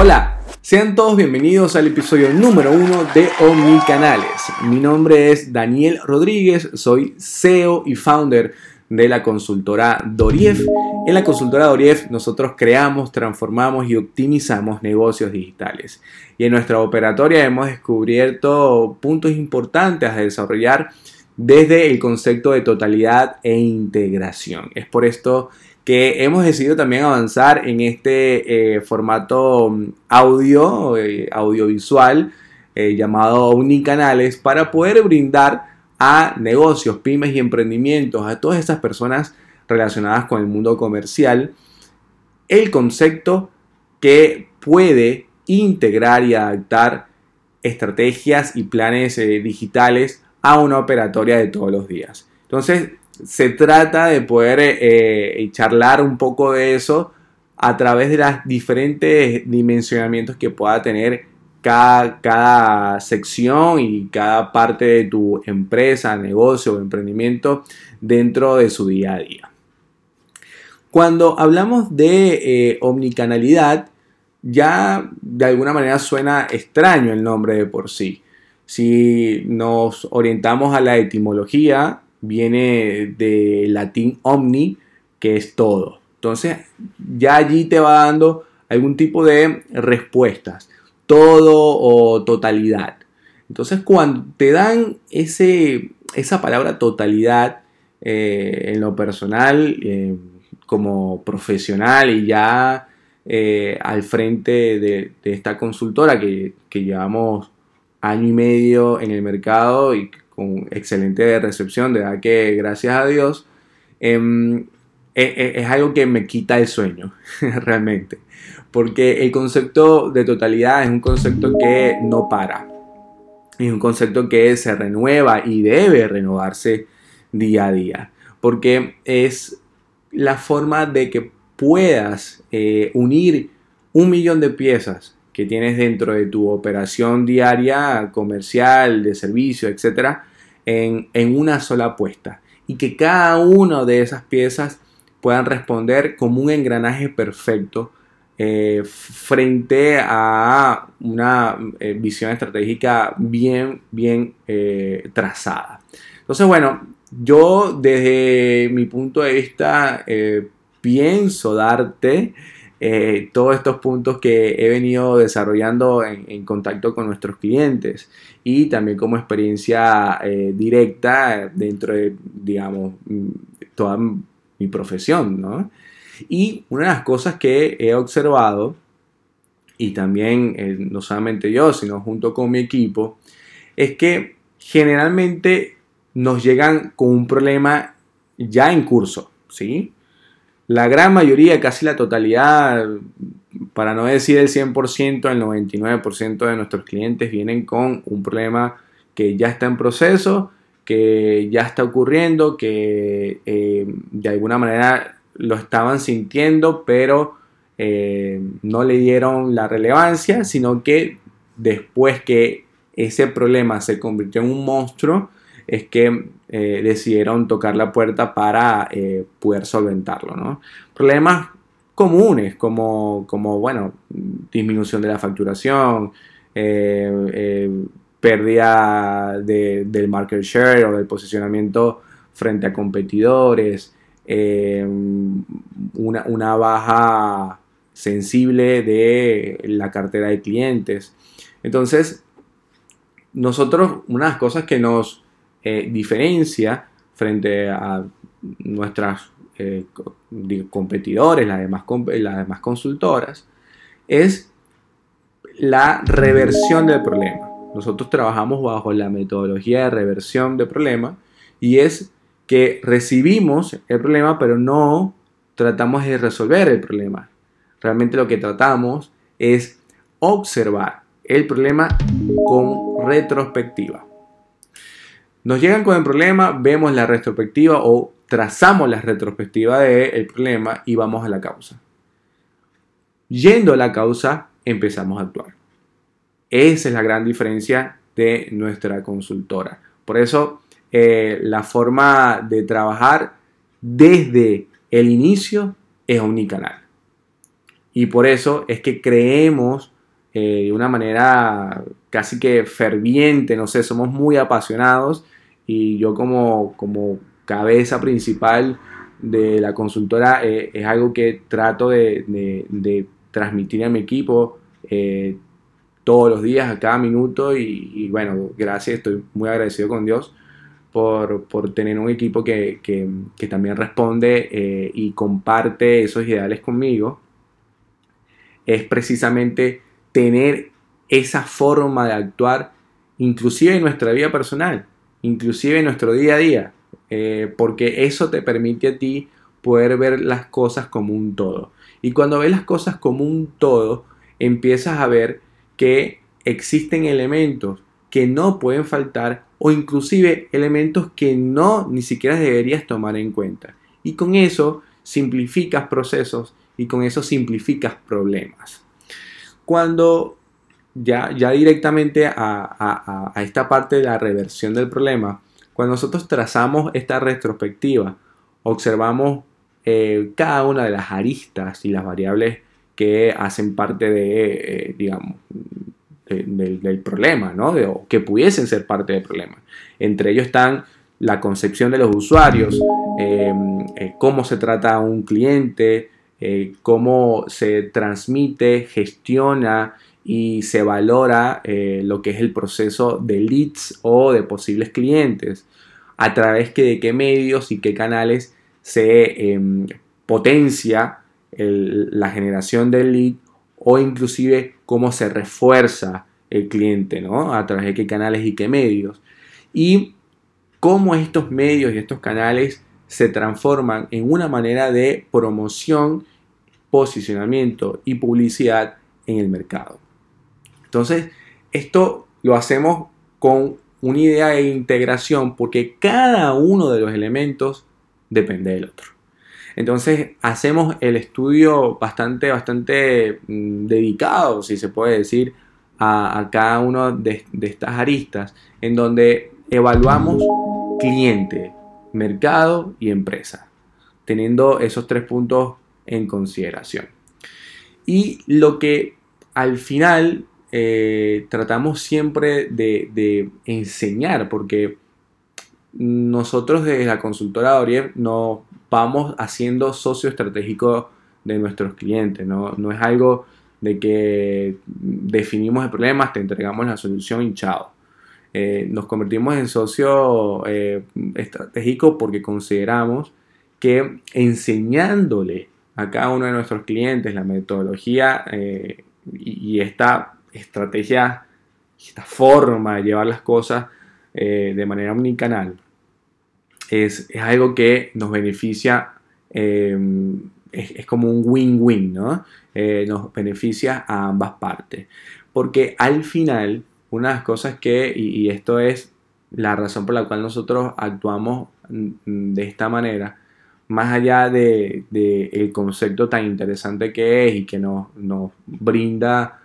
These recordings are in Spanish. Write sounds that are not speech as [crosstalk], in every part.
Hola, sean todos bienvenidos al episodio número uno de Omnicanales. Mi nombre es Daniel Rodríguez, soy CEO y founder de la consultora Dorief. En la consultora Dorief nosotros creamos, transformamos y optimizamos negocios digitales. Y en nuestra operatoria hemos descubierto puntos importantes a desarrollar desde el concepto de totalidad e integración. Es por esto que hemos decidido también avanzar en este eh, formato mm, audio, eh, audiovisual, eh, llamado Unicanales, para poder brindar a negocios, pymes y emprendimientos, a todas estas personas relacionadas con el mundo comercial, el concepto que puede integrar y adaptar estrategias y planes digitales a una operatoria de todos los días. Entonces, se trata de poder eh, eh, charlar un poco de eso a través de los diferentes dimensionamientos que pueda tener cada, cada, sección y cada parte de tu empresa, negocio o emprendimiento dentro de su día a día. Cuando hablamos de eh, omnicanalidad, ya de alguna manera suena extraño el nombre de por sí. Si nos orientamos a la etimología, viene de latín omni, que es todo. Entonces, ya allí te va dando algún tipo de respuestas, todo o totalidad. Entonces, cuando te dan ese, esa palabra totalidad eh, en lo personal, eh, como profesional y ya eh, al frente de, esta consultora que, que llevamos año y medio en el mercado y con excelente recepción, de verdad que gracias a Dios, em, e, e, es, algo que me quita el sueño, [laughs] realmente. Porque el concepto de totalidad es un concepto que no para. Es un concepto que se renueva y debe renovarse día a día. Porque es la forma de que puedas eh, unir un millón de piezas que tienes dentro de tu operación diaria, comercial, de servicio, etcétera, en, una sola apuesta. Y que cada una de esas piezas puedan responder como un engranaje perfecto eh, frente a una eh, visión estratégica bien, bien eh, trazada. Entonces, bueno, yo desde mi punto de vista pienso darte eh, todos estos puntos que he venido desarrollando en, contacto con nuestros clientes y también como experiencia eh, directa dentro de, digamos, toda mi profesión, ¿no? Y una de las cosas que he observado, y también eh, no solamente yo, sino junto con mi equipo, es que generalmente nos llegan con un problema ya en curso, ¿sí? La gran mayoría, casi la totalidad, para no decir el 100%, el 99% de nuestros clientes vienen con un problema que ya está en proceso, que ya está ocurriendo, que eh, de alguna manera lo estaban sintiendo, pero eh, no le dieron la relevancia, sino que después que ese problema se convirtió en un monstruo, es que eh, decidieron tocar la puerta para eh, poder solventarlo. ¿no? Problemas comunes como, como, bueno, disminución de la facturación, eh, pérdida del market share o del posicionamiento frente a competidores, una, una baja sensible de la cartera de clientes. Entonces, nosotros, unas cosas que nos eh, diferencia frente a nuestras eh, competidores, las demás, las demás consultoras, es la reversión del problema. Nosotros trabajamos bajo la metodología de reversión de problema y es que recibimos el problema pero no tratamos de resolver el problema. Realmente lo que tratamos es observar el problema con retrospectiva. Nos llegan con el problema, vemos la retrospectiva o trazamos la retrospectiva del problema y vamos a la causa. Yendo a la causa, empezamos a actuar. Esa es la gran diferencia de nuestra consultora. Por eso, eh, la forma de trabajar desde el inicio es omnicanal. Y por eso es que creemos eh, de una manera casi que ferviente, no sé, somos muy apasionados y yo como, como cabeza principal de la consultora eh, es algo que trato de, transmitir a mi equipo eh, todos los días, a cada minuto y, bueno, gracias, estoy muy agradecido con Dios por, tener un equipo que, también responde y comparte esos ideales conmigo. Es precisamente tener esa forma de actuar, inclusive en nuestra vida personal, inclusive en nuestro día a día, eh, porque eso te permite a ti poder ver las cosas como un todo. Y cuando ves las cosas como un todo, empiezas a ver que existen elementos que no pueden faltar o inclusive elementos que no ni siquiera deberías tomar en cuenta. Y con eso simplificas procesos y con eso simplificas problemas. Cuando ya, ya directamente a, esta parte de la reversión del problema, cuando nosotros trazamos esta retrospectiva, observamos eh, cada una de las aristas y las variables que hacen parte de, eh, digamos, del problema, ¿no? o que pudiesen ser parte del problema. Entre ellos están la concepción de los usuarios, eh, cómo se trata a un cliente, cómo se transmite, gestiona y se valora eh, lo que es el proceso de leads o de posibles clientes, a través de qué medios y qué canales se em, potencia la generación del lead o inclusive cómo se refuerza el cliente, ¿no? A través de qué canales y qué medios. Y cómo estos medios y estos canales se transforman en una manera de promoción, posicionamiento y publicidad en el mercado. Entonces, esto lo hacemos con una idea de integración porque cada uno de los elementos depende del otro. Entonces hacemos el estudio bastante, bastante mm, dedicado, si se puede decir, a, cada uno de, de, estas aristas, en donde evaluamos cliente, mercado y empresa, teniendo esos tres puntos en consideración. Y lo que al final eh, tratamos siempre de, enseñar, porque nosotros desde la consultora Oriev nos vamos haciendo socio estratégico de nuestros clientes, no, es algo de que definimos el problema, te entregamos la solución y chao. Eh, nos convertimos en socio eh, estratégico porque consideramos que enseñándole a cada uno de nuestros clientes la metodología eh, y, esta estrategia, esta forma de llevar las cosas de manera omnicanal, es, es, algo que nos beneficia, es, como un win-win, ¿no? nos beneficia a ambas partes. Porque al final una de las cosas que, y, esto es la razón por la cual nosotros actuamos mm, de esta manera, más allá de, el concepto tan interesante que es y que nos, brinda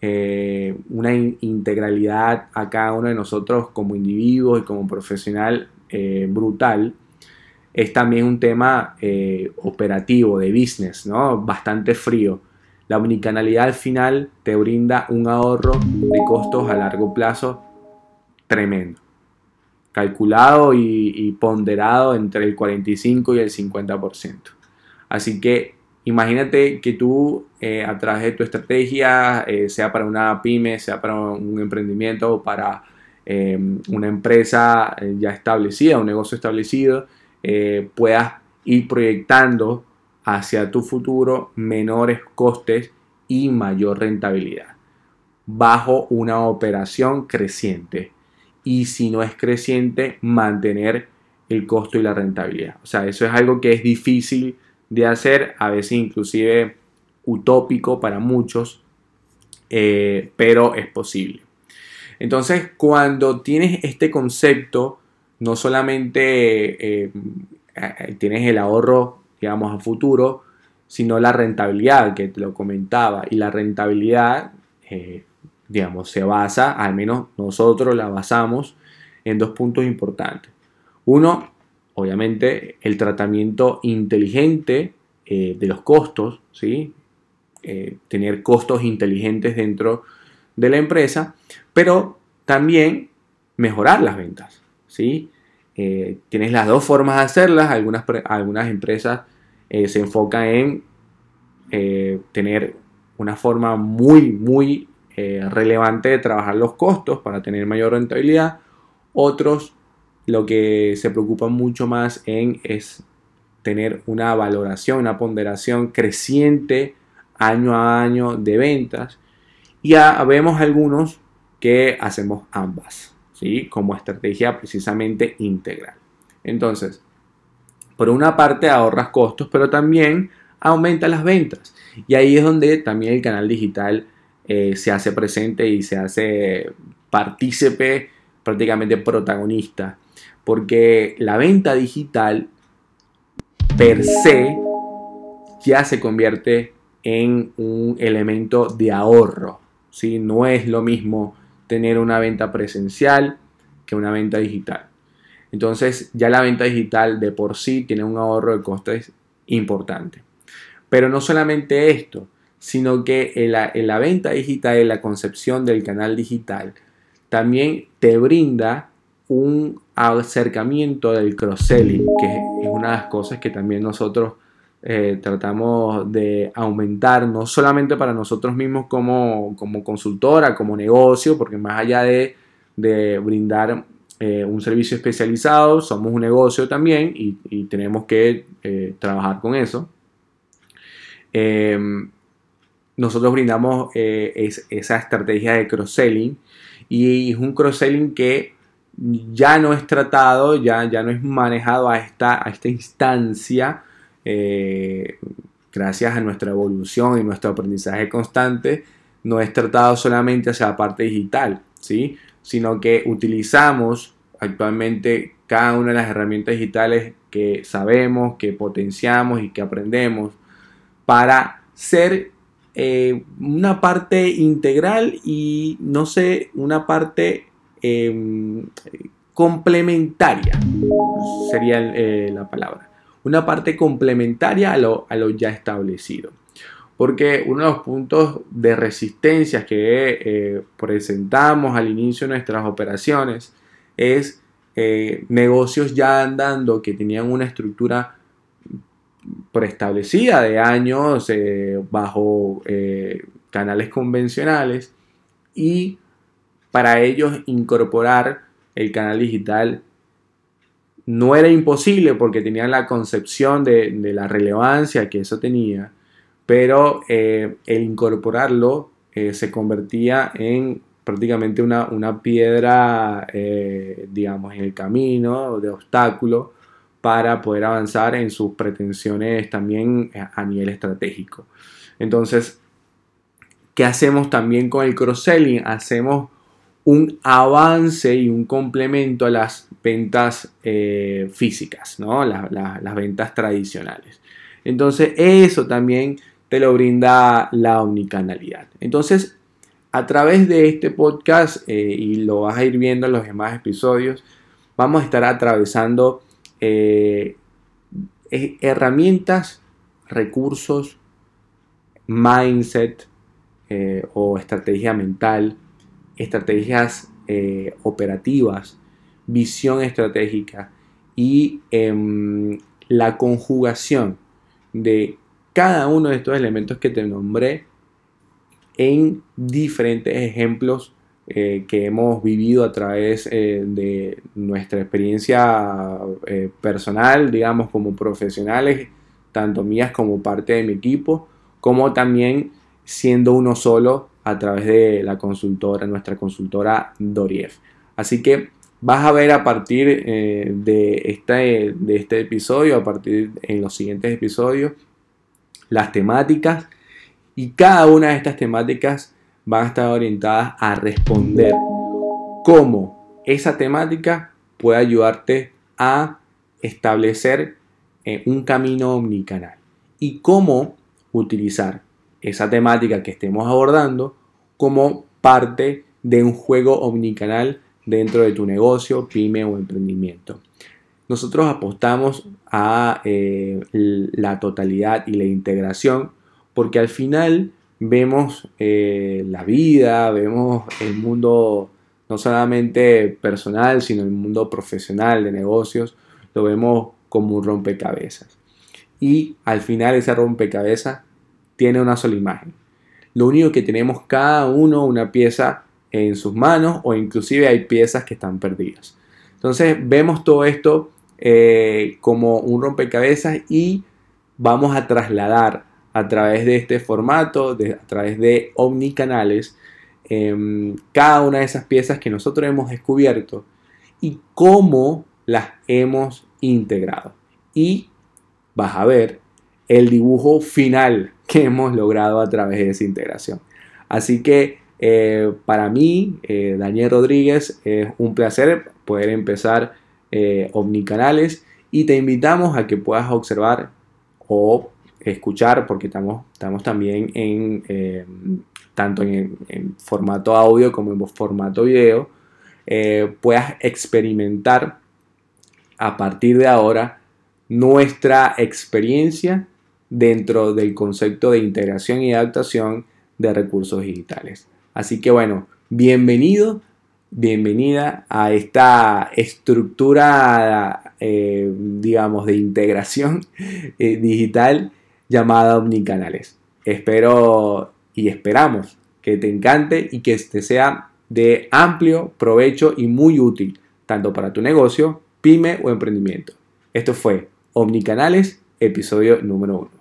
eh, una integralidad a cada uno de nosotros como individuos y como profesional eh, brutal, es también un tema eh, operativo, de business, ¿no? Bastante frío. La omnicanalidad al final te brinda un ahorro de costos a largo plazo tremendo. Calculado y, ponderado entre el 45 y el 50%. Así que imagínate que tú eh, a través de tu estrategia, eh, sea para una pyme, sea para un emprendimiento o para em, una empresa eh, ya establecida, un negocio establecido, puedas ir proyectando hacia tu futuro menores costes y mayor rentabilidad bajo una operación creciente y si no es creciente mantener el costo y la rentabilidad. O sea, eso es algo que es difícil de hacer, a veces inclusive utópico para muchos, eh, pero es posible. Entonces, cuando tienes este concepto, no solamente eh, eh, tienes el ahorro digamos, a futuro, sino la rentabilidad que te lo comentaba. Y la rentabilidad, digamos, se basa, al menos nosotros la basamos en dos puntos importantes. Uno, obviamente, el tratamiento inteligente eh, de los costos, ¿sí? eh, tener costos inteligentes dentro de la empresa, pero también mejorar las ventas. ¿sí? Eh, tienes las dos formas de hacerlas. Algunas, algunas empresas se enfocan en tener una forma muy, muy relevante de trabajar los costos para tener mayor rentabilidad. Otros lo que se preocupan mucho más en es tener una valoración, una ponderación creciente año a año de ventas. Y ya vemos algunos que hacemos ambas, ¿sí? como estrategia precisamente integral. Entonces, por una parte ahorras costos, pero también aumenta las ventas. Y ahí es donde también el canal digital eh, se hace presente y se hace partícipe, prácticamente protagonista. Porque la venta digital per se ya se convierte en un elemento de ahorro. ¿sí? No es lo mismo tener una venta presencial que una venta digital. Entonces ya la venta digital de por sí tiene un ahorro de costes importante. Pero no solamente esto, sino que en la, en la venta digital, en la concepción del canal digital, también te brinda un acercamiento del cross-selling, que es una de las cosas que también nosotros eh, tratamos de aumentar, no solamente para nosotros mismos como, como consultora, como negocio, porque más allá de, brindar eh, un servicio especializado, somos un negocio también y, tenemos que eh, trabajar con eso. Em, nosotros brindamos esa estrategia de cross-selling y es un cross-selling que ya no es tratado, ya, ya no es manejado a esta, a esta instancia, eh, gracias a nuestra evolución y nuestro aprendizaje constante, no es tratado solamente hacia la parte digital, ¿sí? sino que utilizamos actualmente cada una de las herramientas digitales que sabemos, que potenciamos y que aprendemos para ser eh, una parte integral y no sé, una parte Em, complementaria, sería eh, la palabra. Una parte complementaria a lo, ya establecido. Porque uno de los puntos de resistencia que eh, presentamos al inicio de nuestras operaciones es eh, negocios ya andando que tenían una estructura preestablecida de años bajo canales convencionales y para ellos incorporar el canal digital no era imposible porque tenían la concepción de, la relevancia que eso tenía, pero eh, el incorporarlo eh, se convertía en prácticamente una, piedra, eh, digamos, en el camino de obstáculo para poder avanzar en sus pretensiones también a nivel estratégico. Entonces, ¿qué hacemos también con el cross-selling? Hacemos un avance y un complemento a las ventas eh, físicas, ¿no? las ventas tradicionales. Entonces eso también te lo brinda la omnicanalidad. Entonces, a través de este podcast, eh, y lo vas a ir viendo en los demás episodios, vamos a estar atravesando eh, herramientas, recursos, mindset o estrategia mental, estrategias eh, operativas, visión estratégica y em, la conjugación de cada uno de estos elementos que te nombré en diferentes ejemplos eh, que hemos vivido a través eh, de nuestra experiencia personal, digamos, como profesionales, tanto mías como parte de mi equipo, como también siendo uno solo a través de la consultora, nuestra consultora Dorief. Así que vas a ver a partir eh, de, este, de este episodio, a partir en los siguientes episodios, las temáticas y cada una de estas temáticas van a estar orientadas a responder cómo esa temática puede ayudarte a establecer eh, un camino omnicanal y cómo utilizar esa temática que estemos abordando como parte de un juego omnicanal dentro de tu negocio, pyme o emprendimiento. Nosotros apostamos a eh, la totalidad y la integración porque al final vemos eh, la vida, vemos el mundo no solamente personal, sino el mundo profesional de negocios, lo vemos como un rompecabezas. Y al final ese rompecabezas tiene una sola imagen. Lo único que tenemos cada uno una pieza en sus manos o inclusive hay piezas que están perdidas. Entonces vemos todo esto eh, como un rompecabezas y vamos a trasladar a través de este formato, a través de omnicanales, eh, cada una de esas piezas que nosotros hemos descubierto y cómo las hemos integrado. Y vas a ver el dibujo final que hemos logrado a través de esa integración. Así que eh, para mí, eh, Daniel Rodríguez, es un placer poder empezar eh, Omnicanales y te invitamos a que puedas observar o escuchar, porque estamos, estamos también en tanto en, formato audio como en formato video, puedas experimentar a partir de ahora nuestra experiencia dentro del concepto de integración y adaptación de recursos digitales. Así que bueno, bienvenido, bienvenida a esta estructura, eh, digamos, de integración [laughs] digital llamada Omnicanales. Espero y esperamos que te encante y que este sea de amplio provecho y muy útil, tanto para tu negocio, pyme o emprendimiento. Esto fue Omnicanales, episodio número 1.